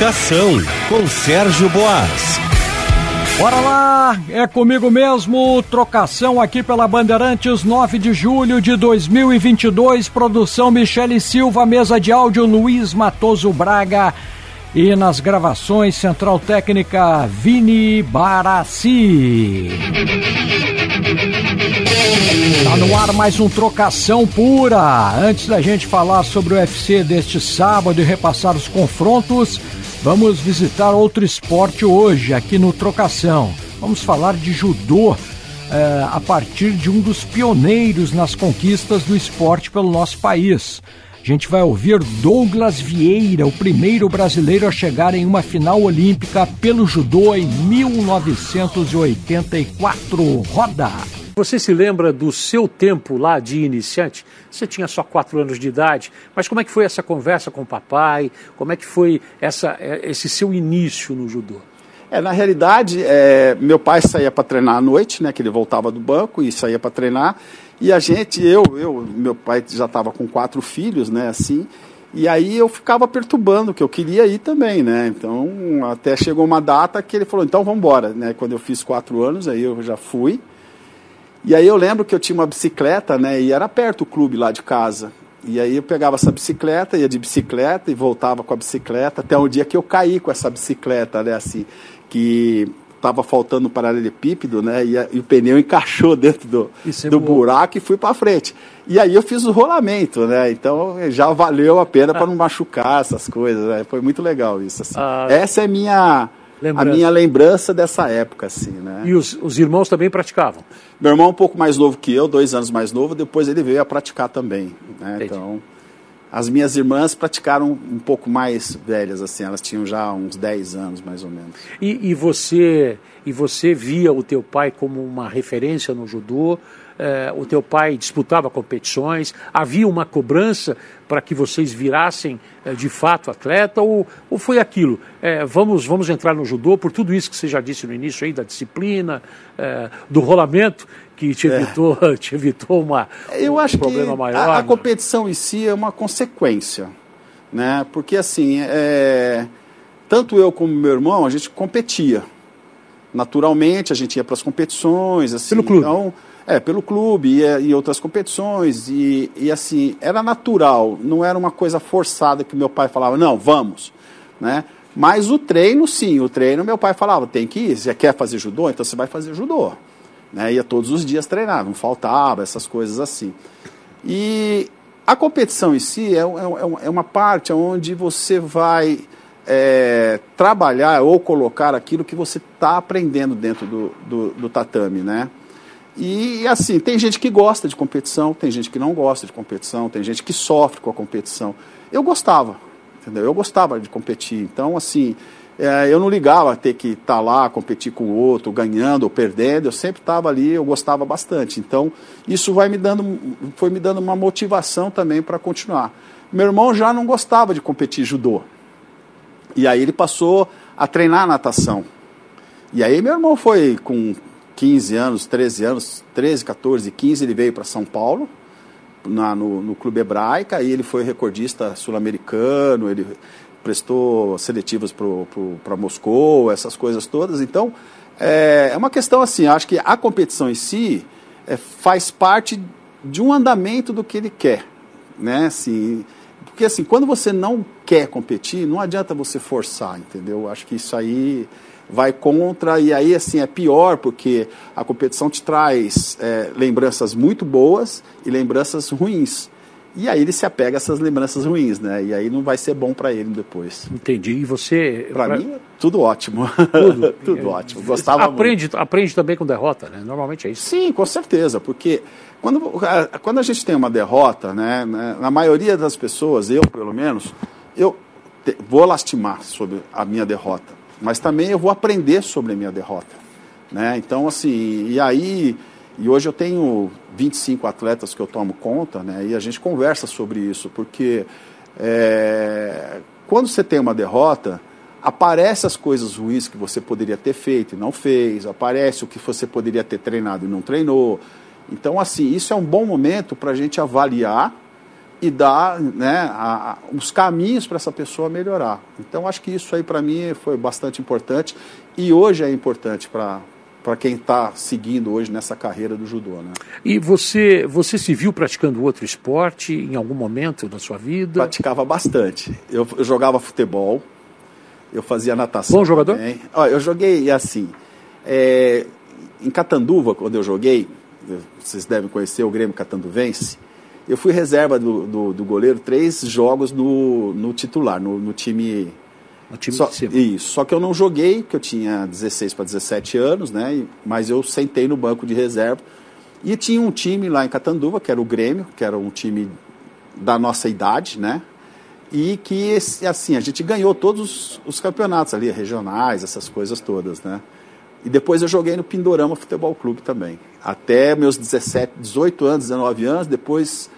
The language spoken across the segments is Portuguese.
Trocação com Sérgio Boas. Bora lá, é comigo mesmo, trocação aqui pela Bandeirantes, 9 de julho de 2022, produção Michele Silva, mesa de áudio Luiz Matoso Braga e nas gravações Central Técnica Vini Barassi. Tá no ar mais um trocação pura. Antes da gente falar sobre o UFC deste sábado e repassar os confrontos, vamos visitar outro esporte hoje aqui no Trocação. Vamos falar de judô eh, a partir de um dos pioneiros nas conquistas do esporte pelo nosso país. A gente vai ouvir Douglas Vieira, o primeiro brasileiro a chegar em uma final olímpica pelo judô em 1984. Roda! Você se lembra do seu tempo lá de iniciante? Você tinha só quatro anos de idade, mas como é que foi essa conversa com o papai? Como é que foi essa, esse seu início no judô? É, na realidade, é, meu pai saía para treinar à noite, né? Que ele voltava do banco e saía para treinar. E a gente, eu, eu, meu pai já estava com quatro filhos, né? Assim. E aí eu ficava perturbando, que eu queria ir também, né? Então, até chegou uma data que ele falou, então vamos embora, né? Quando eu fiz quatro anos, aí eu já fui. E aí eu lembro que eu tinha uma bicicleta, né? E era perto o clube lá de casa. E aí eu pegava essa bicicleta, ia de bicicleta e voltava com a bicicleta, até o dia que eu caí com essa bicicleta, né? Assim, que estava faltando um paralelepípedo, né? E, a, e, o pneu encaixou dentro do, do buraco e fui para frente. E aí eu fiz o rolamento, né? Então já valeu a pena para não machucar essas coisas. Né? Foi muito legal isso. Assim. Ah, Essa é minha Lembrança. a minha lembrança dessa época, assim, né? E os, os irmãos também praticavam? Meu irmão é um pouco mais novo que eu, dois anos mais novo, depois ele veio a praticar também, né? Então, as minhas irmãs praticaram um pouco mais velhas, assim, elas tinham já uns 10 anos, mais ou menos. E, e você, e você via o teu pai como uma referência no judô? Eh, o teu pai disputava competições, havia uma cobrança para que vocês virassem eh, de fato atleta, ou, ou foi aquilo? Eh, vamos, vamos entrar no judô por tudo isso que você já disse no início aí, da disciplina, do rolamento, que te é. evitou, é. te evitou uma, Eu um acho problema que maior. A, a competição em si é uma consequência, né? Porque assim, é, tanto eu como meu irmão, a gente competia. Naturalmente, a gente ia para as competições, assim. Pelo clube. Então, é, pelo clube e, e outras competições. E, e assim, era natural, não era uma coisa forçada que meu pai falava, não, vamos. Né? Mas o treino, sim, o treino, meu pai falava, tem que ir, você quer fazer judô? Então você vai fazer judô. Né? Ia todos os dias treinar, não faltava, essas coisas assim. E a competição em si é, é, é uma parte onde você vai é, trabalhar ou colocar aquilo que você está aprendendo dentro do, do, do tatame, né? E assim, tem gente que gosta de competição, tem gente que não gosta de competição, tem gente que sofre com a competição. Eu gostava, entendeu? Eu gostava de competir. Então, assim, é, eu não ligava a ter que estar tá lá, competir com o outro, ganhando ou perdendo. Eu sempre estava ali, eu gostava bastante. Então, isso vai me dando, foi me dando uma motivação também para continuar. Meu irmão já não gostava de competir judô. E aí ele passou a treinar natação. E aí meu irmão foi com 15 anos, 13 anos, 13, 14, 15, ele veio para São Paulo, na, no, no Clube Hebraica, aí ele foi recordista sul-americano, ele prestou seletivas para Moscou, essas coisas todas. Então, é, é, uma questão assim, acho que a competição em si é, faz parte de um andamento do que ele quer, né? Assim, porque assim, quando você não quer competir, não adianta você forçar, entendeu? Acho que isso aí vai contra, e aí assim é pior, porque a competição te traz é, lembranças muito boas e lembranças ruins. E aí ele se apega a essas lembranças ruins, né? E aí não vai ser bom para ele depois. Entendi. E você. Para pra... mim, tudo ótimo. Tudo, tudo ótimo. Gostava aprende, muito. Aprende também com derrota, né? Normalmente é isso. Sim, com certeza. Porque quando, quando a gente tem uma derrota, né? Na maioria das pessoas, eu pelo menos, eu te, vou lastimar sobre a minha derrota mas também eu vou aprender sobre a minha derrota. Né? Então, assim, e aí, e hoje eu tenho 25 atletas que eu tomo conta, né? e a gente conversa sobre isso, porque é, quando você tem uma derrota, aparecem as coisas ruins que você poderia ter feito e não fez, aparece o que você poderia ter treinado e não treinou. Então, assim, isso é um bom momento para a gente avaliar e dar né, a, a, os caminhos para essa pessoa melhorar. Então, acho que isso aí para mim foi bastante importante e hoje é importante para para quem está seguindo hoje nessa carreira do judô. Né? E você, você se viu praticando outro esporte em algum momento da sua vida? Praticava bastante. Eu, eu jogava futebol, eu fazia natação. Bom jogador? Também. eu joguei assim. É, em Catanduva, quando eu joguei, vocês devem conhecer o Grêmio Catanduvense. Eu fui reserva do, do, do goleiro três jogos no, no titular, no, no time. No time só, de cima. Isso. Só que eu não joguei, porque eu tinha 16 para 17 anos, né? Mas eu sentei no banco de reserva. E tinha um time lá em Catanduva, que era o Grêmio, que era um time da nossa idade, né? E que, assim, a gente ganhou todos os campeonatos ali, regionais, essas coisas todas, né? E depois eu joguei no Pindorama Futebol Clube também. Até meus 17, 18 anos, 19 anos, depois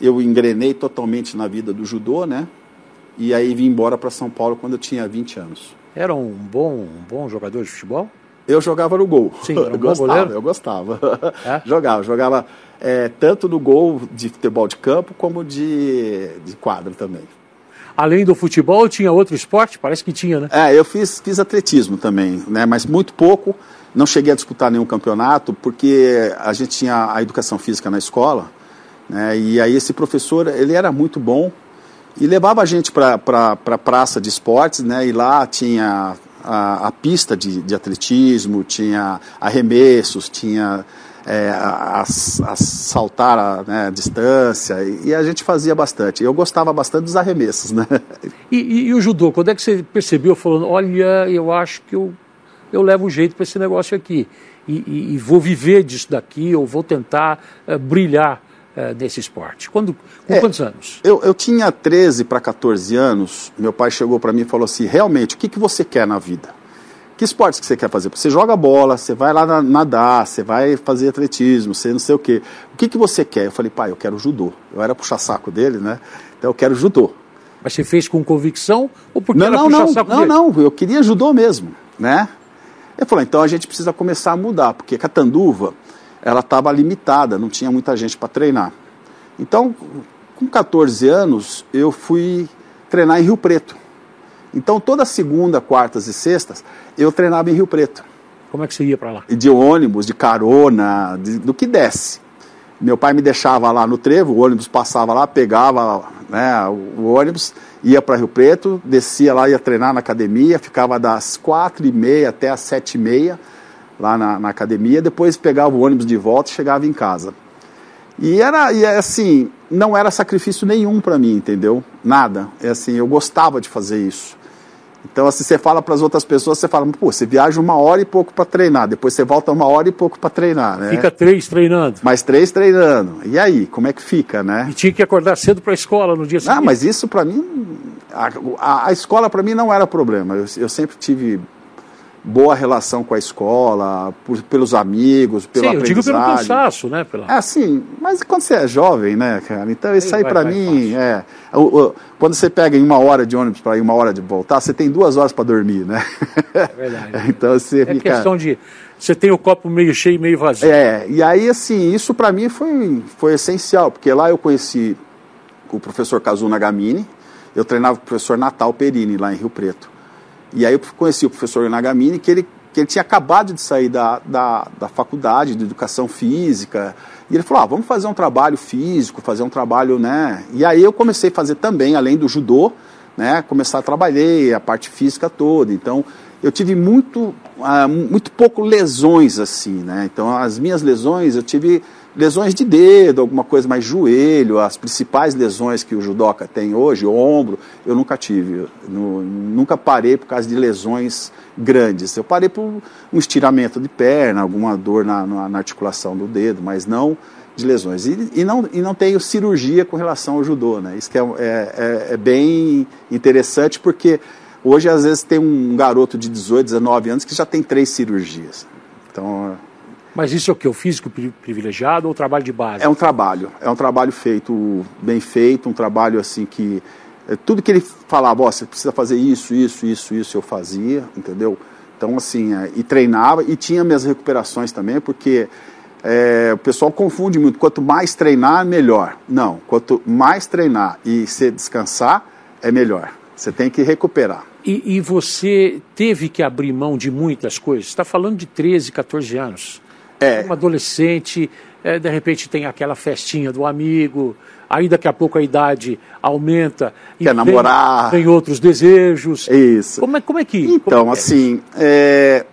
eu engrenei totalmente na vida do judô, né? E aí vim embora para São Paulo quando eu tinha 20 anos. Era um bom, um bom jogador de futebol? Eu jogava no gol. Sim, era um eu gostava, eu gostava. É? jogava, jogava é, tanto no gol de futebol de campo como de, de quadro também. Além do futebol, tinha outro esporte? Parece que tinha, né? É, eu fiz, fiz atletismo também, né? Mas muito pouco. Não cheguei a disputar nenhum campeonato porque a gente tinha a educação física na escola né? E aí esse professor, ele era muito bom e levava a gente para pra, pra praça de esportes, né? E lá tinha a, a pista de, de, atletismo, tinha arremessos, tinha é, a, a, saltar a, né, distância e, e, a gente fazia bastante. Eu gostava bastante dos arremessos, né? E, e, e o judô, quando é que você percebeu falando, olha, eu acho que eu, eu levo um jeito para esse negócio aqui e, vou viver disso daqui, ou vou tentar uh, brilhar uh, nesse esporte? Quando, com É, quantos anos? Eu, eu tinha 13 para 14 anos, meu pai chegou para mim e falou assim, realmente, o que, que você quer na vida? Que esportes que você quer fazer? Você joga bola, você vai lá na- nadar, você vai fazer atletismo, você não sei o quê. O que, que você quer? Eu falei, pai, eu quero judô. Eu era puxa-saco dele, né? Então eu quero judô. Mas você fez com convicção ou porque Não, era não, puxar não, saco não, dele? não, eu queria judô mesmo, né? Ele falou, então a gente precisa começar a mudar, porque Catanduva, ela estava limitada, não tinha muita gente para treinar. Então, com 14 anos, eu fui treinar em Rio Preto. Então, toda segunda, quartas e sextas, eu treinava em Rio Preto. Como é que você ia para lá? De ônibus, de carona, de- do que desce. Meu pai me deixava lá no trevo, o ônibus passava lá, pegava né, o ônibus, ia para Rio Preto, descia lá, ia treinar na academia, ficava das quatro e meia até as sete e meia lá na, na academia, depois pegava o ônibus de volta e chegava em casa. E era e é assim, não era sacrifício nenhum para mim, entendeu? Nada. É assim, eu gostava de fazer isso. Então, assim, você fala para as outras pessoas, você fala, pô, você viaja uma hora e pouco para treinar, depois você volta uma hora e pouco para treinar, né? Fica três treinando. Mais três treinando. E aí, como é que fica, né? E tinha que acordar cedo para a escola no dia seguinte. Ah, mas isso para mim, a, a, a escola para mim não era problema. Eu, eu sempre tive boa relação com a escola, por- pelos amigos, pelo Sim, eu digo pelo cansaço, né? Pela... É assim, mas quando você é jovem, né, cara? Então isso Aí aí vai mim é. o- o- quando você pega em uma hora de ônibus para ir uma hora de voltar, você tem duas horas para dormir, né? É verdade. então você É fica. questão de. Você tem o copo meio cheio e meio vazio. É, e aí assim, isso pra mim foi, foi essencial, porque lá eu conheci o professor Kazu Nagamine, eu treinava com o professor Natal Perini lá em Rio Preto. E aí eu conheci o professor Nagamine, que ele, que ele tinha acabado de sair da, da, da faculdade de educação física. E ele falou: ah, vamos fazer um trabalho físico, fazer um trabalho, né? E aí eu comecei a fazer também, além do judô, né? Começar a trabalhar a parte física toda. Então eu tive muito, ah, muito pouco lesões assim, né? Então as minhas lesões, eu tive lesões de dedo, alguma coisa mais joelho, as principais lesões que o judoca tem hoje, ombro, eu nunca tive. Nunca parei por causa de lesões grandes. Eu parei por um estiramento de perna, alguma dor na, na- na articulação do dedo, mas não de lesões. E, e não, e não tenho cirurgia com relação ao judô, né? Isso que é, é, é- é bem interessante porque hoje às vezes tem um garoto de 18, 19 anos que já tem três cirurgias. Então Mas isso é o que? O físico pri- privilegiado ou o trabalho de base? é um trabalho, é um trabalho feito, bem feito, um trabalho assim que é, tudo que ele falava, ó, você precisa fazer isso, isso, isso, isso, eu fazia, entendeu? Então assim, é, e treinava e tinha minhas recuperações também, porque é, o pessoal confunde muito. Quanto mais treinar, melhor. Não, quanto mais treinar e se descansar, é melhor. Você tem que recuperar. E, e você teve que abrir mão de muitas coisas? Está falando de 13, 14 anos. É. Um adolescente, é, de repente tem aquela festinha do amigo, aí daqui a pouco a idade aumenta. E Quer namorar. Tem outros desejos. Isso. Como é, como é que. Então, é? assim, é,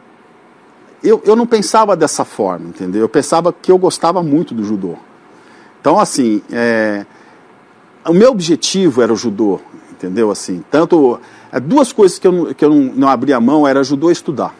eu, eu não pensava dessa forma, entendeu? Eu pensava que eu gostava muito do judô. Então, assim, é, o meu objetivo era o judô, entendeu? Assim, tanto é, duas coisas que eu, não, que eu não, não abria mão era judô e estudar.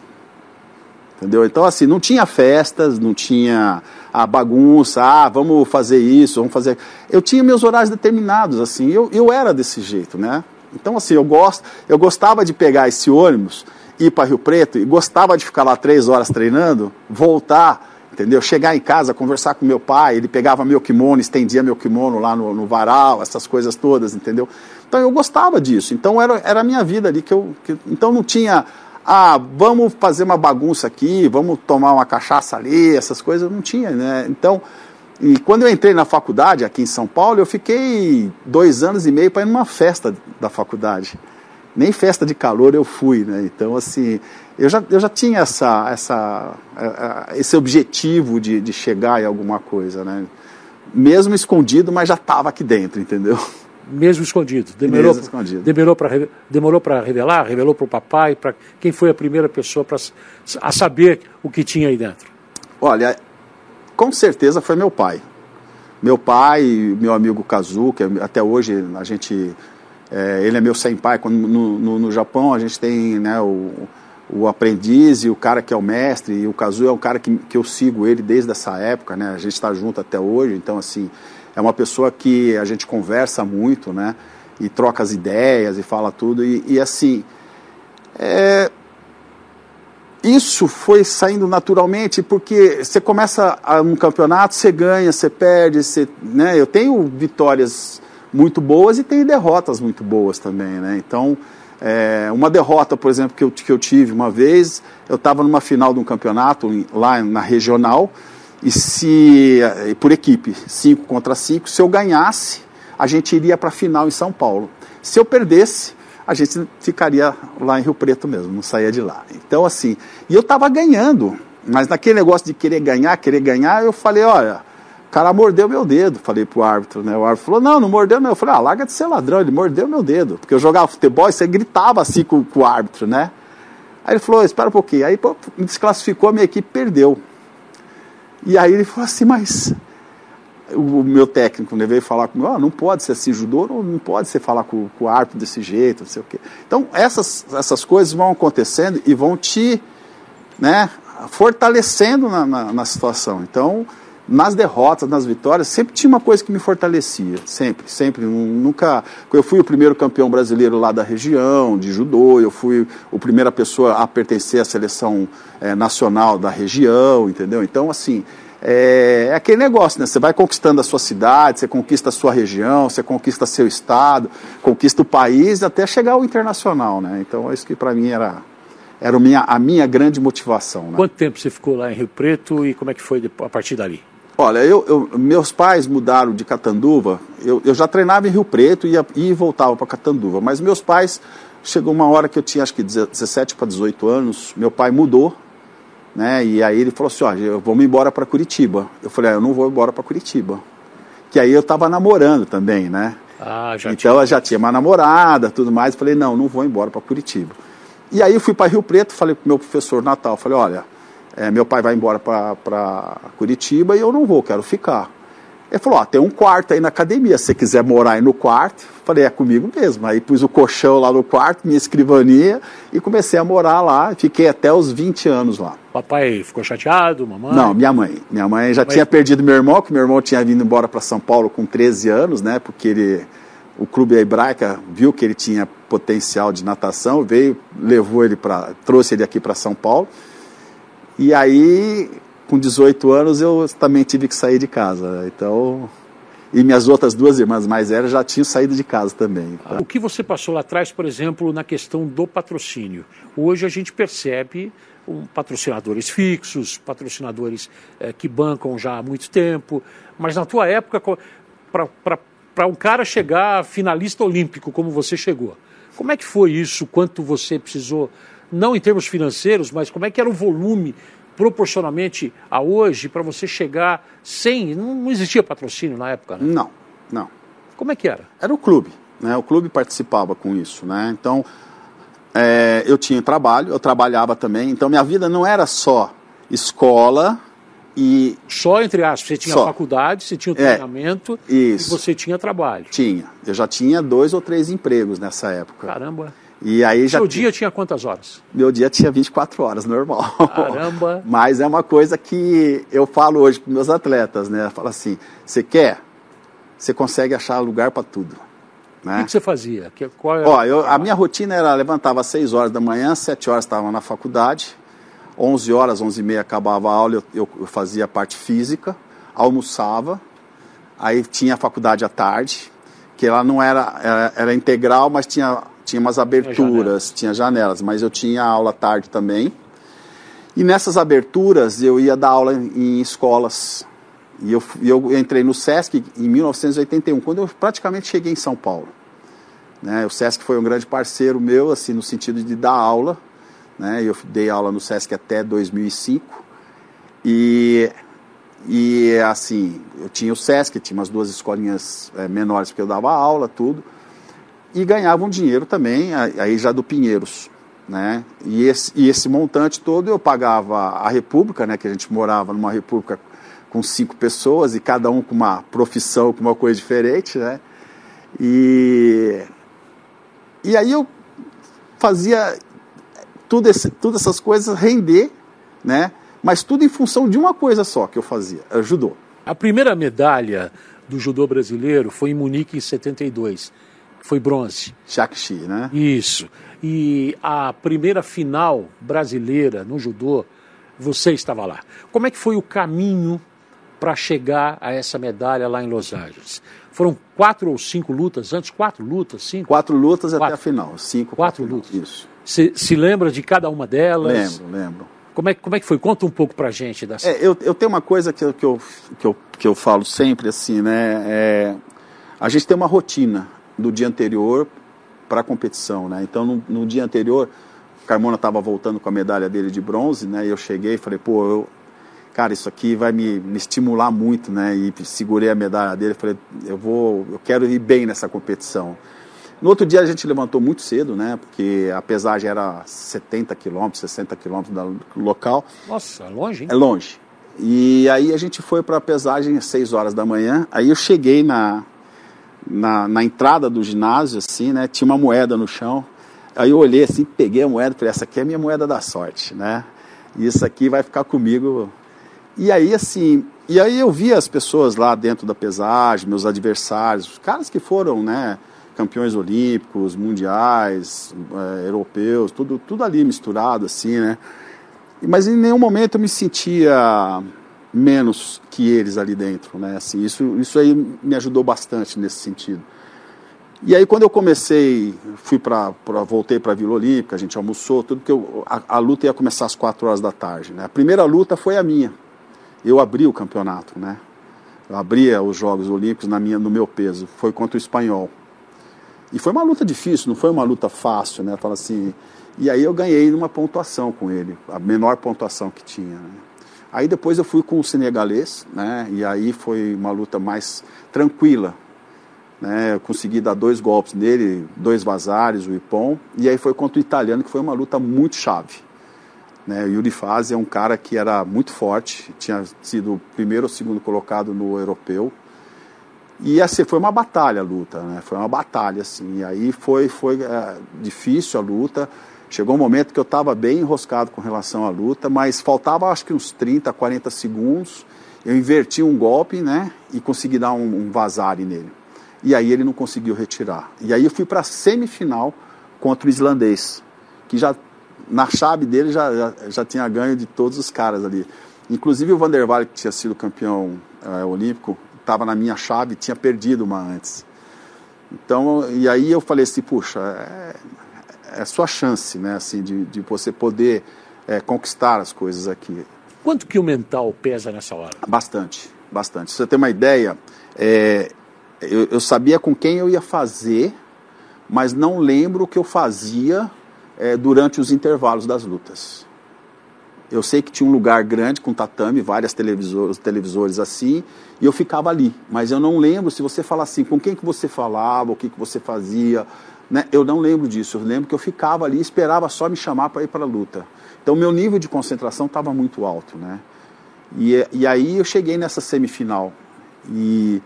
Entendeu? Então, assim, não tinha festas, não tinha a bagunça, ah, vamos fazer isso, vamos fazer. Eu tinha meus horários determinados, assim, eu, eu era desse jeito, né? Então, assim, eu, gosto, eu gostava de pegar esse ônibus ir para Rio Preto e gostava de ficar lá três horas treinando, voltar, entendeu? Chegar em casa, conversar com meu pai, ele pegava meu kimono, estendia meu kimono lá no, no varal, essas coisas todas, entendeu? Então eu gostava disso. Então era, era a minha vida ali que eu. Que, então não tinha. Ah, vamos fazer uma bagunça aqui, vamos tomar uma cachaça ali, essas coisas não tinha, né? Então, e quando eu entrei na faculdade aqui em São Paulo, eu fiquei dois anos e meio para ir numa festa da faculdade nem festa de calor eu fui, né? Então, assim, eu já, eu já tinha essa, essa, esse objetivo de, de chegar em alguma coisa, né? Mesmo escondido, mas já estava aqui dentro, entendeu? Mesmo escondido. Demorou, Mesmo escondido. Demorou para demorou para revelar, revelou para o papai, para quem foi a primeira pessoa para a saber o que tinha aí dentro. Olha, com certeza foi meu pai. Meu pai, meu amigo Kazu, que até hoje a gente é, ele é meu senpai. Quando, no, no, no, Japão a gente tem né, o, o aprendiz e o cara que é o mestre. E o Kazu é um cara que, que eu sigo ele desde essa época. Né? A gente está junto até hoje. Então, assim, é uma pessoa que a gente conversa muito, né? E troca as ideias e fala tudo. E, e assim, é, isso foi saindo naturalmente porque você começa um campeonato, você ganha, você perde, você, né? Eu tenho vitórias muito boas e tem derrotas muito boas também, né? Então, é, uma derrota, por exemplo, que eu, que eu tive uma vez, eu estava numa final de um campeonato lá na regional, e se por equipe, 5 contra 5, se eu ganhasse, a gente iria para a final em São Paulo. Se eu perdesse, a gente ficaria lá em Rio Preto mesmo, não saía de lá. Então, assim, e eu estava ganhando, mas naquele negócio de querer ganhar, querer ganhar, eu falei, olha, o cara mordeu meu dedo, falei pro árbitro, né? O árbitro falou, não, não mordeu não. Eu falei, ah, larga de ser ladrão, ele mordeu meu dedo. Porque eu jogava futebol e você gritava assim com, com o árbitro, né? Aí ele falou, espera um pouquinho. Aí pô, me desclassificou, minha equipe perdeu. E aí ele falou assim, mas o, meu técnico né, veio falar comigo, oh, não pode ser assim, judô não, não pode ser falar com, com o árbitro desse jeito, não sei o quê. Então essas, essas coisas vão acontecendo e vão te né, fortalecendo na, na, na situação. Então nas derrotas, nas vitórias, sempre tinha uma coisa que me fortalecia, sempre, sempre, nunca, eu fui o primeiro campeão brasileiro lá da região, de judô, eu fui a primeira pessoa a pertencer à seleção é, nacional da região, entendeu? Então, assim, é, é, aquele negócio, né? Você vai conquistando a sua cidade, você conquista a sua região, você conquista seu estado, conquista o país, até chegar ao internacional, né? Então, isso que para mim era era a minha, a minha grande motivação. Né? Quanto tempo você ficou lá em Rio Preto e como é que foi a partir dali? Olha, eu, eu, meus pais mudaram de Catanduva. Eu, eu já treinava em Rio Preto e, ia, e voltava para Catanduva. Mas meus pais, chegou uma hora que eu tinha acho que 17 para 18 anos, meu pai mudou, né? E aí ele falou assim: ó, vamos embora para Curitiba. Eu falei: ah, eu não vou embora para Curitiba. Que aí eu estava namorando também, né? Ah, já então tinha. eu já tinha uma namorada, tudo mais. Eu falei: não, não vou embora para Curitiba. E aí eu fui para Rio Preto, falei para o meu professor Natal: falei, olha é, meu pai vai embora para Curitiba e eu não vou, quero ficar. Ele falou, ó, tem um quarto aí na academia, se você quiser morar aí no quarto, falei, é comigo mesmo. Aí pus o colchão lá no quarto, minha escrivania, e comecei a morar lá, fiquei até os 20 anos lá. Papai ficou chateado, mamãe? Não, minha mãe. Minha mãe já Mas... tinha perdido meu irmão, que meu irmão tinha vindo embora para São Paulo com 13 anos, né, porque ele, o clube hebraica viu que ele tinha potencial de natação, veio, levou ele para, trouxe ele aqui para São Paulo, e aí, com 18 anos, eu também tive que sair de casa. Então, e minhas outras duas irmãs mais velhas já tinham saído de casa também. O que você passou lá atrás, por exemplo, na questão do patrocínio? Hoje a gente percebe um, patrocinadores fixos, patrocinadores é, que bancam já há muito tempo. Mas na tua época, para um cara chegar finalista olímpico como você chegou, como é que foi isso? Quanto você precisou, não em termos financeiros, mas como é que era o volume proporcionalmente a hoje para você chegar sem. Não, existia patrocínio na época, né? Não, não. Como é que era? Era o clube, né? O clube participava com isso, né? Então, é, eu tinha trabalho, eu trabalhava também, então minha vida não era só escola e... Só entre aspas, você tinha só. faculdade, você tinha o é, treinamento é, e você tinha trabalho. Tinha, eu já tinha dois ou três empregos nessa época. Caramba. E aí já Seu dia tinha quantas horas? Meu dia tinha 24 horas, normal. Caramba! Mas é uma coisa que eu falo hoje para meus atletas, né? Falo assim, você quer? Você consegue achar lugar para tudo. Né? O que, você fazia? Que, qual era... Ó, eu, a minha rotina era, levantava às 6 horas da manhã, 7 horas estava na faculdade, 11 horas, 11 e meia acabava a aula, eu, eu, eu fazia a parte física, almoçava, aí tinha a faculdade à tarde, que ela não era, era, era integral, mas tinha tinha umas aberturas, tinha janelas, mas eu tinha aula tarde também. E nessas aberturas eu ia dar aula em, em escolas. E eu, eu entrei no SESC em 1981, quando eu praticamente cheguei em São Paulo. Né? O SESC foi um grande parceiro meu, assim, no sentido de dar aula. Né? Eu dei aula no SESC até 2005. E, e assim, eu tinha o SESC, tinha umas duas escolinhas é, menores porque eu dava aula, tudo e ganhavam dinheiro também, aí já do Pinheiros. Né? E, esse, e esse montante todo eu pagava a República, né? que a gente morava numa República com cinco pessoas e cada um com uma profissão, com uma coisa diferente. Né? E, e aí eu fazia tudo esse, todas essas coisas render, né? mas tudo em função de uma coisa só que eu fazia, judô. A primeira medalha do judô brasileiro foi em Munique em 72 foi bronze. Shakshi, né? Isso. E a primeira final brasileira no judô, você estava lá. Como é que foi o caminho para chegar a essa medalha lá em Los Angeles? Foram quatro ou cinco lutas antes? Quatro lutas, cinco? Quatro lutas quatro. até a final. Cinco. Quatro, quatro lutas. Isso. Se, se lembra de cada uma delas? Lembro, lembro. Como é, como é que foi? Conta um pouco pra gente dessa. É, eu, eu tenho uma coisa que eu, que, eu, que, eu, que eu falo sempre assim, né? É, a gente tem uma rotina do dia anterior para a competição, né? Então, no, no, dia anterior, o Carmona estava voltando com a medalha dele de bronze, né? E eu cheguei e falei, pô, eu, cara, isso aqui vai me, me estimular muito, né? E segurei a medalha dele, falei, eu vou, eu quero ir bem nessa competição. No outro dia a gente levantou muito cedo, né? Porque a pesagem era 70 quilômetros, 60 quilômetros do local. Nossa, é longe, hein? É longe. E aí a gente foi para a pesagem às 6 horas da manhã. Aí eu cheguei na, na, na entrada do ginásio, assim, né? Tinha uma moeda no chão. Aí eu olhei assim, peguei a moeda, falei, essa aqui é a minha moeda da sorte, né? Isso aqui vai ficar comigo. E aí, assim, e aí eu vi as pessoas lá dentro da pesagem, meus adversários, os caras que foram, né, campeões olímpicos, mundiais, é, europeus, tudo, tudo ali misturado, assim, né? Mas em nenhum momento eu me sentia menos que eles ali dentro, né? Assim, isso, isso aí me ajudou bastante nesse sentido. E aí quando eu comecei, fui para, voltei para a Vila Olímpica, a gente almoçou, tudo que eu, a, a, luta ia começar às quatro horas da tarde, né? A primeira luta foi a minha. Eu abri o campeonato, né? Eu abria os Jogos Olímpicos na minha, no meu peso. Foi contra o espanhol. E foi uma luta difícil, não foi uma luta fácil, né? Fala assim. E aí eu ganhei uma pontuação com ele, a menor pontuação que tinha. Né? Aí depois eu fui com o senegalês, né? E aí foi uma luta mais tranquila. Né? Eu consegui dar dois golpes nele, dois vazares, o Ipon. E aí foi contra o italiano, que foi uma luta muito chave. Né? O Yuri é um cara que era muito forte, tinha sido o primeiro ou segundo colocado no europeu. E assim, foi uma batalha a luta, né? Foi uma batalha, assim. E aí foi, foi é, difícil a luta. Chegou um momento que eu estava bem enroscado com relação à luta, mas faltava acho que uns 30, 40 segundos. Eu inverti um golpe, né? E consegui dar um, um vazare nele. E aí ele não conseguiu retirar. E aí eu fui para a semifinal contra o islandês, que já na chave dele já, já, já, tinha ganho de todos os caras ali. Inclusive o Vandervalle, que tinha sido campeão é, olímpico, estava na minha chave, tinha perdido uma antes. Então, e aí eu falei assim, puxa, é, é a sua chance, né, assim, de, de você poder é, conquistar as coisas aqui. Quanto que o mental pesa nessa hora? Bastante, bastante. Se você ter uma ideia, é, eu, eu, sabia com quem eu ia fazer, mas não lembro o que eu fazia é, durante os intervalos das lutas. Eu sei que tinha um lugar grande com tatame, vários televisores, televisores assim, e eu ficava ali. Mas eu não lembro se você falar assim, com quem que você falava, o que, que você fazia. Né? Eu não lembro disso. Eu lembro que eu ficava ali, esperava só me chamar para ir para a luta. Então meu nível de concentração estava muito alto, né? E, e aí eu cheguei nessa semifinal. E,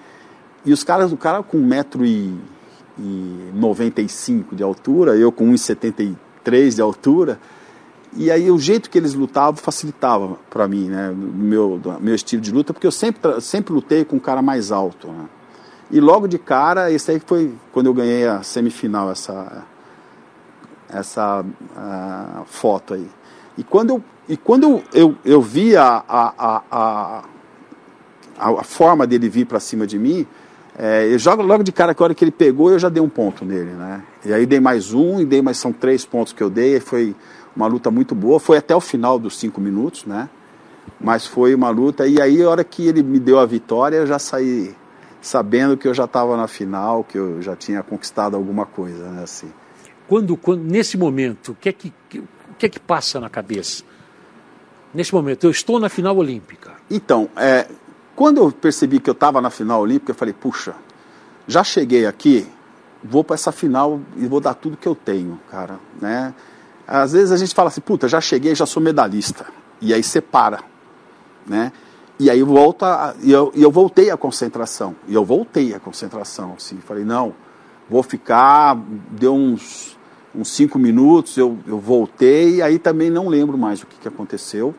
e os caras, o cara com 1,95m de altura, eu com 1,73m de altura, e aí o jeito que eles lutavam facilitava para mim, né, meu, meu estilo de luta, porque eu sempre, sempre lutei com um cara mais alto. Né? E logo de cara, esse aí foi quando eu ganhei a semifinal, essa, essa foto aí. E quando eu, e quando eu, eu, eu vi a, a, a, a, a forma dele vir para cima de mim, é, eu jogo logo de cara que a hora que ele pegou, eu já dei um ponto nele, né? E aí dei mais um, e dei mais, são três pontos que eu dei, foi uma luta muito boa. Foi até o final dos cinco minutos, né? Mas foi uma luta. E aí, a hora que ele me deu a vitória, eu já saí sabendo que eu já estava na final, que eu já tinha conquistado alguma coisa, né? Assim. Quando, quando nesse momento, o que é que, o que é que passa na cabeça? Nesse momento, eu estou na final olímpica. Então, é, quando eu percebi que eu estava na final olímpica, eu falei, puxa, já cheguei aqui, vou para essa final e vou dar tudo que eu tenho, cara, né? Às vezes a gente fala assim, puta, já cheguei, já sou medalhista. E aí separa, né? E aí volta, e eu, eu voltei à concentração. E eu voltei à concentração, assim. Falei, não, vou ficar, deu uns, uns cinco minutos, eu, eu voltei, aí também não lembro mais o que, que aconteceu.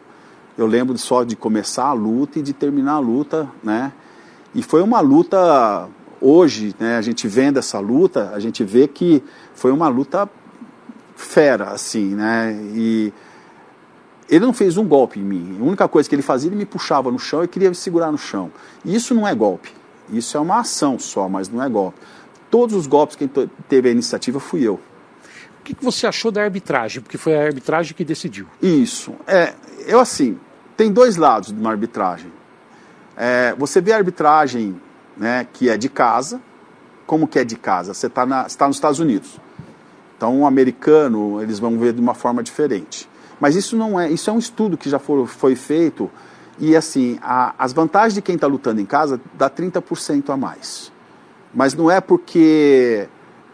Eu lembro só de começar a luta e de terminar a luta, né? E foi uma luta, hoje, né, a gente vendo essa luta, a gente vê que foi uma luta fera, assim, né? E ele não fez um golpe em mim. A única coisa que ele fazia, ele me puxava no chão e queria me segurar no chão. E isso não é golpe. Isso é uma ação só, mas não é golpe. Todos os golpes que teve a iniciativa fui eu. O que você achou da arbitragem? Porque foi a arbitragem que decidiu. Isso. É, eu assim, tem dois lados de uma arbitragem. É, você vê a arbitragem né, que é de casa, como que é de casa? Você está tá nos Estados Unidos. Então, um americano, eles vão ver de uma forma diferente. Mas isso não é, isso é um estudo que já for, foi feito e assim, a, as vantagens de quem está lutando em casa dá 30% a mais. Mas não é porque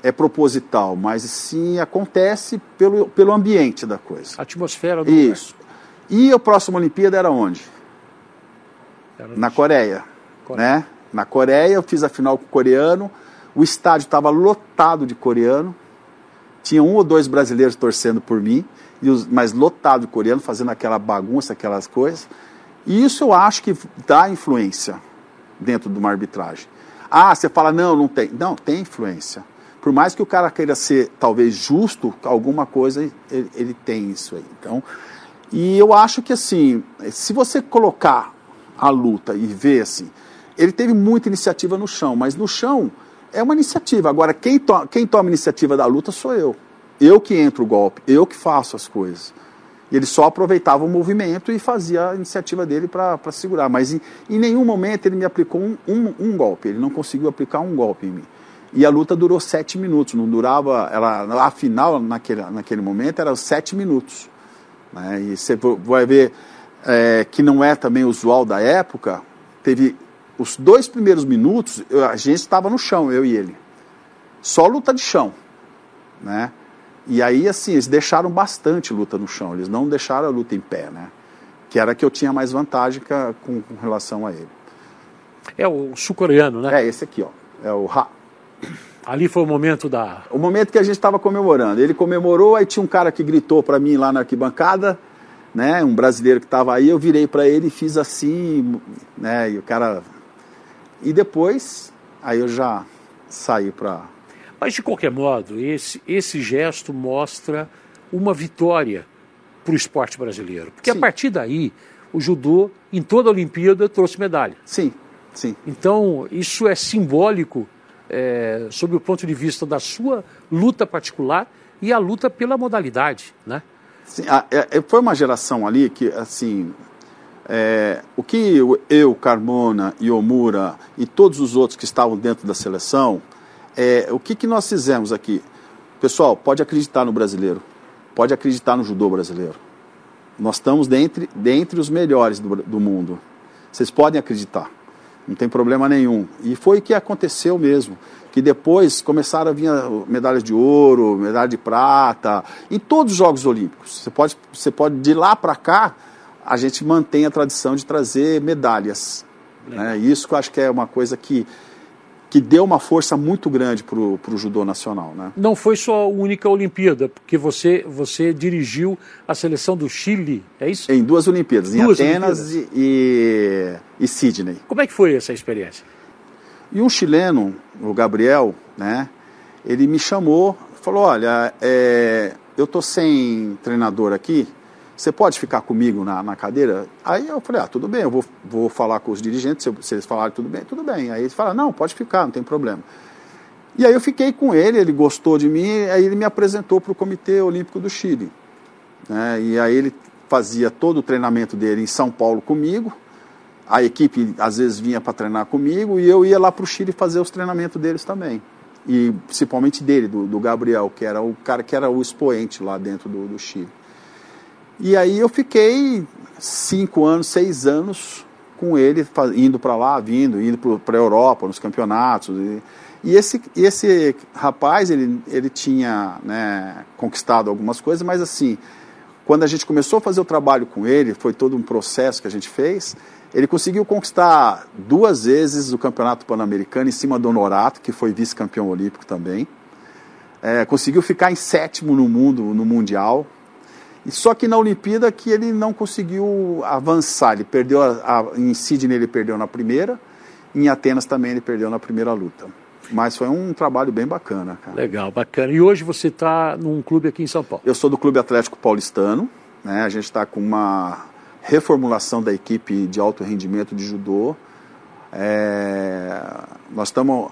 é proposital, mas sim acontece pelo, pelo ambiente da coisa. A atmosfera do Isso. Lugar. E a próxima Olimpíada era onde? Era Na Coreia, Coreia. Né? Na Coreia, eu fiz a final com o coreano, o estádio estava lotado de coreano, tinha um ou dois brasileiros torcendo por mim, e os, mas lotado de coreano, fazendo aquela bagunça, aquelas coisas. E isso eu acho que dá influência dentro de uma arbitragem. Ah, você fala, não, não tem. Não, tem influência. Por mais que o cara queira ser talvez justo, alguma coisa ele, ele tem isso aí. Então, e eu acho que assim, se você colocar a luta e ver assim, ele teve muita iniciativa no chão, mas no chão é uma iniciativa. Agora, quem, to quem toma iniciativa da luta sou eu. Eu que entro o golpe, eu que faço as coisas. E ele só aproveitava o movimento e fazia a iniciativa dele para segurar. Mas em, em, nenhum momento ele me aplicou um, um, um, golpe. Ele não conseguiu aplicar um golpe em mim. E a luta durou sete minutos. Não durava. Ela, a final, naquele, naquele momento, era sete minutos. Né? E você vai ver é, que não é também usual da época. Teve os dois primeiros minutos, a gente estava no chão, eu e ele. Só luta de chão, né? E aí, assim, eles deixaram bastante luta no chão, eles não deixaram a luta em pé, né? Que era que eu tinha mais vantagem com, com relação a ele. É o sul-coreano, né? É, esse aqui, ó. É o Ha. Ali foi o momento da. O momento que a gente estava comemorando. Ele comemorou, aí tinha um cara que gritou para mim lá na arquibancada, né? Um brasileiro que estava aí, eu virei para ele e fiz assim, né? E o cara e depois, aí eu já saí para. Mas de qualquer modo, esse, esse gesto mostra uma vitória para o esporte brasileiro. Porque sim. a partir daí, o judô, em toda a Olimpíada, trouxe medalha. Sim, sim. Então, isso é simbólico é, sob o ponto de vista da sua luta particular e a luta pela modalidade, né? Assim, a, a, foi uma geração ali que, assim, é, o que eu, Carmona, Omura e todos os outros que estavam dentro da seleção, é, o que, que nós fizemos aqui? Pessoal, pode acreditar no brasileiro, pode acreditar no judô brasileiro. Nós estamos dentre, dentre os melhores do, do mundo. Vocês podem acreditar, não tem problema nenhum. E foi o que aconteceu mesmo que depois começaram a vir medalhas de ouro, medalha de prata, em todos os Jogos Olímpicos. Você pode, você pode de lá para cá, a gente mantém a tradição de trazer medalhas. Né? Isso que eu acho que é uma coisa que, que deu uma força muito grande para o judô nacional. Né? Não foi só a única Olimpíada, porque você, você dirigiu a seleção do Chile, é isso? Em duas Olimpíadas, duas em Atenas Olimpíadas. E, e, e Sydney. Como é que foi essa experiência? E um chileno, o Gabriel, né, ele me chamou, falou, olha, é, eu tô sem treinador aqui, você pode ficar comigo na, na, cadeira? Aí eu falei, ah, tudo bem, eu vou, vou falar com os dirigentes, se, eles falarem tudo bem, tudo bem. Aí eles falaram, não, pode ficar, não tem problema. E aí eu fiquei com ele, ele gostou de mim, aí ele me apresentou para o Comitê Olímpico do Chile. Né? E aí ele fazia todo o treinamento dele em São Paulo comigo, a equipe às vezes vinha para treinar comigo e eu ia lá para o Chile fazer os treinamentos deles também. E principalmente dele, do, do, Gabriel, que era o cara que era o expoente lá dentro do, do Chile. E aí eu fiquei cinco anos, seis anos com ele, indo para lá, vindo, indo para a Europa, nos campeonatos. E, e esse, esse rapaz, ele, ele tinha né, conquistado algumas coisas, mas assim, quando a gente começou a fazer o trabalho com ele, foi todo um processo que a gente fez, ele conseguiu conquistar duas vezes o Campeonato Pan-Americano em cima do Honorato, que foi vice-campeão olímpico também. É, conseguiu ficar em sétimo no mundo, no Mundial. E só que na Olimpíada que ele não conseguiu avançar. Ele perdeu a, a, em Sydney ele perdeu na primeira, em Atenas também ele perdeu na primeira luta. Mas foi um trabalho bem bacana, cara. Legal, bacana. E hoje você está num clube aqui em São Paulo? Eu sou do Clube Atlético Paulistano. Né? A gente está com uma reformulação da equipe de alto rendimento de judô. É, nós estamos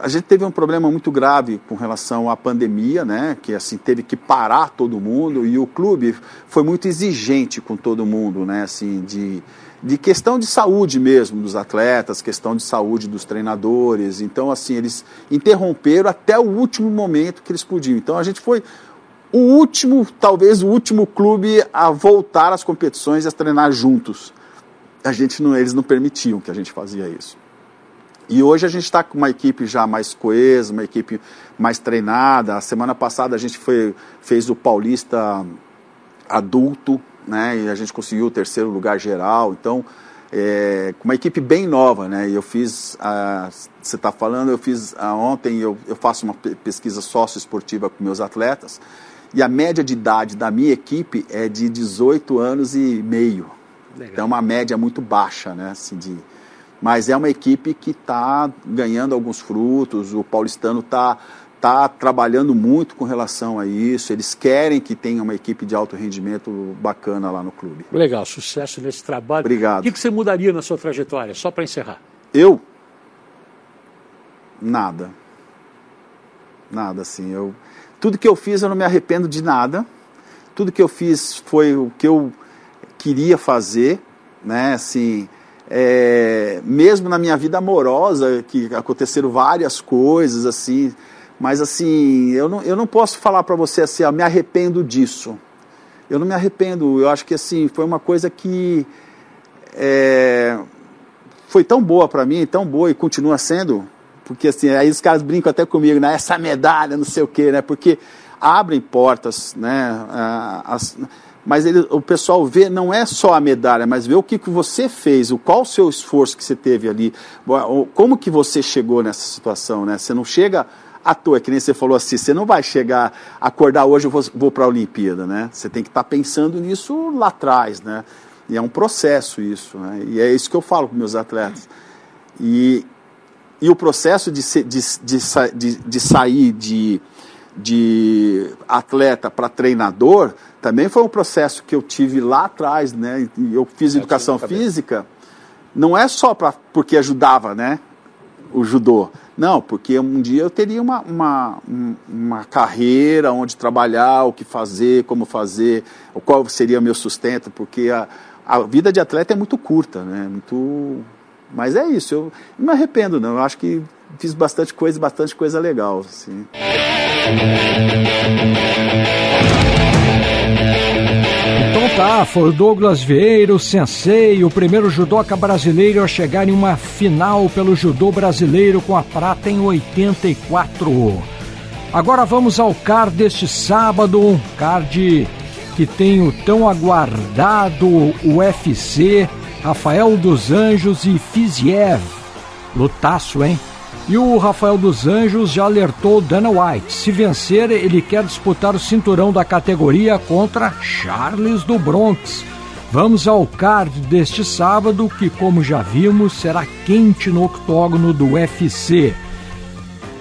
a gente teve um problema muito grave com relação à pandemia, né? Que assim teve que parar todo mundo e o clube foi muito exigente com todo mundo, né? Assim de, de questão de saúde mesmo dos atletas, questão de saúde dos treinadores. Então assim eles interromperam até o último momento que eles podiam. Então a gente foi o último, talvez o último clube a voltar às competições e a treinar juntos. A gente não, eles não permitiam que a gente fazia isso. E hoje a gente está com uma equipe já mais coesa, uma equipe mais treinada. A semana passada a gente foi, fez o Paulista adulto, né? E a gente conseguiu o terceiro lugar geral. Então, é, com uma equipe bem nova, né? E eu fiz, a, você está falando, eu fiz a, ontem, eu, eu faço uma pesquisa sócio-esportiva com meus atletas. E a média de idade da minha equipe é de 18 anos e meio. Legal. Então é uma média muito baixa, né? Assim, de... Mas é uma equipe que está ganhando alguns frutos, o paulistano está tá trabalhando muito com relação a isso, eles querem que tenha uma equipe de alto rendimento bacana lá no clube. Legal, sucesso nesse trabalho. Obrigado. O que, você mudaria na sua trajetória, só para encerrar? Eu? Nada. Nada, assim, eu tudo que eu fiz eu não me arrependo de nada. Tudo que eu fiz foi o que eu queria fazer, né? Assim, é, mesmo na minha vida amorosa, que aconteceram várias coisas assim, mas assim, eu não, eu não posso falar para você assim, eu me arrependo disso. Eu não me arrependo. Eu acho que assim foi uma coisa que é, foi tão boa para mim, tão boa e continua sendo porque assim, aí os caras brincam até comigo, né? Essa medalha, não sei o quê, né? Porque abrem portas, né? As, mas ele, o pessoal vê, não é só a medalha, mas vê o que, que você fez, o qual o seu esforço que você teve ali, como que você chegou nessa situação, né? Você não chega à toa, que nem você falou assim, você não vai chegar, acordar hoje eu vou, vou para a Olimpíada, né? Você tem que estar tá pensando nisso lá atrás, né? E é um processo isso, né? E é isso que eu falo com meus atletas. E, e o processo de, de, de, de, de sair de, de atleta para treinador também foi um processo que eu tive lá atrás, né? Eu fiz educação física, não é só pra, porque ajudava, né? o judô? Não, porque um dia eu teria uma, uma, uma carreira onde trabalhar, o que fazer, como fazer, qual seria o meu sustento, porque a, a vida de atleta é muito curta, né? Muito... Mas é isso, eu não me arrependo não, eu acho que fiz bastante coisa, bastante coisa legal. Assim. Então tá, foi Douglas Vieira, o sensei, o primeiro judoca brasileiro a chegar em uma final pelo judô brasileiro com a prata em 84. Agora vamos ao card deste sábado, um card que tem o tão aguardado UFC, Rafael dos Anjos e Fiziev. Lutaço, hein? E o Rafael dos Anjos já alertou Dana White. Se vencer, ele quer disputar o cinturão da categoria contra Charles do Bronx. Vamos ao card deste sábado, que, como já vimos, será quente no octógono do UFC.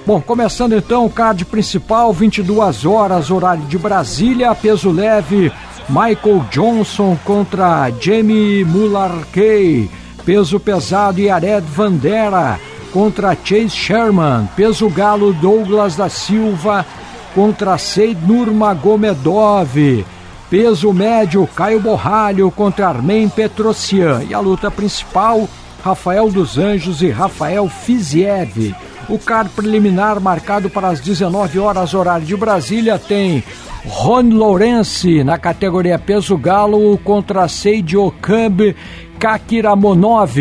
Bom, começando então o card principal, 22 horas, horário de Brasília, peso leve, Michael Johnson contra Jamie Mularkey, peso pesado, Yared Vandera contra Chase Sherman, peso galo Douglas da Silva contra Seid Nurmagomedov, peso médio Caio Borralho contra Armen Petrosian e a luta principal Rafael dos Anjos e Rafael Fiziev. O card preliminar marcado para as 19 horas horário de Brasília tem Ron Lawrence na categoria peso galo contra Seiji Okabe Kakiramonov.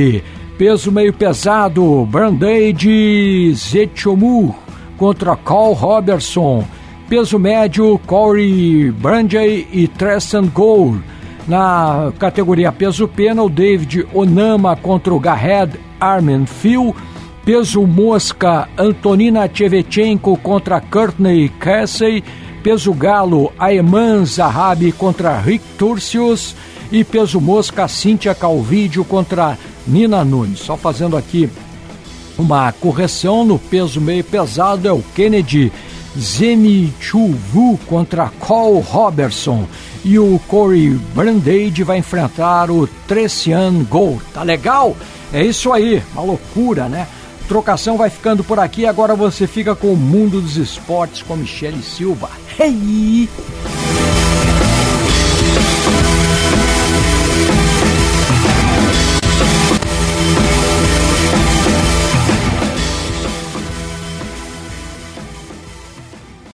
Peso meio pesado, Brandade Zechomu contra Carl Robertson. Peso médio, Corey Brandy e Trestan Gold. Na categoria peso pena, o David Onama contra o Garred Armin Phil. Peso mosca, Antonina Tchevchenko contra Courtney Casey. Peso galo, Ayman Zahabi contra Rick Turcios. E peso mosca, Cíntia Calvídio contra Nina Nunes. Só fazendo aqui uma correção no peso meio pesado é o Kennedy Zemichuvu contra Cole Robertson e o Corey Brandade vai enfrentar o Trecian Gold. Tá legal? É isso aí, uma loucura, né? Trocação vai ficando por aqui, agora você fica com o mundo dos esportes com Michele Silva. Hey!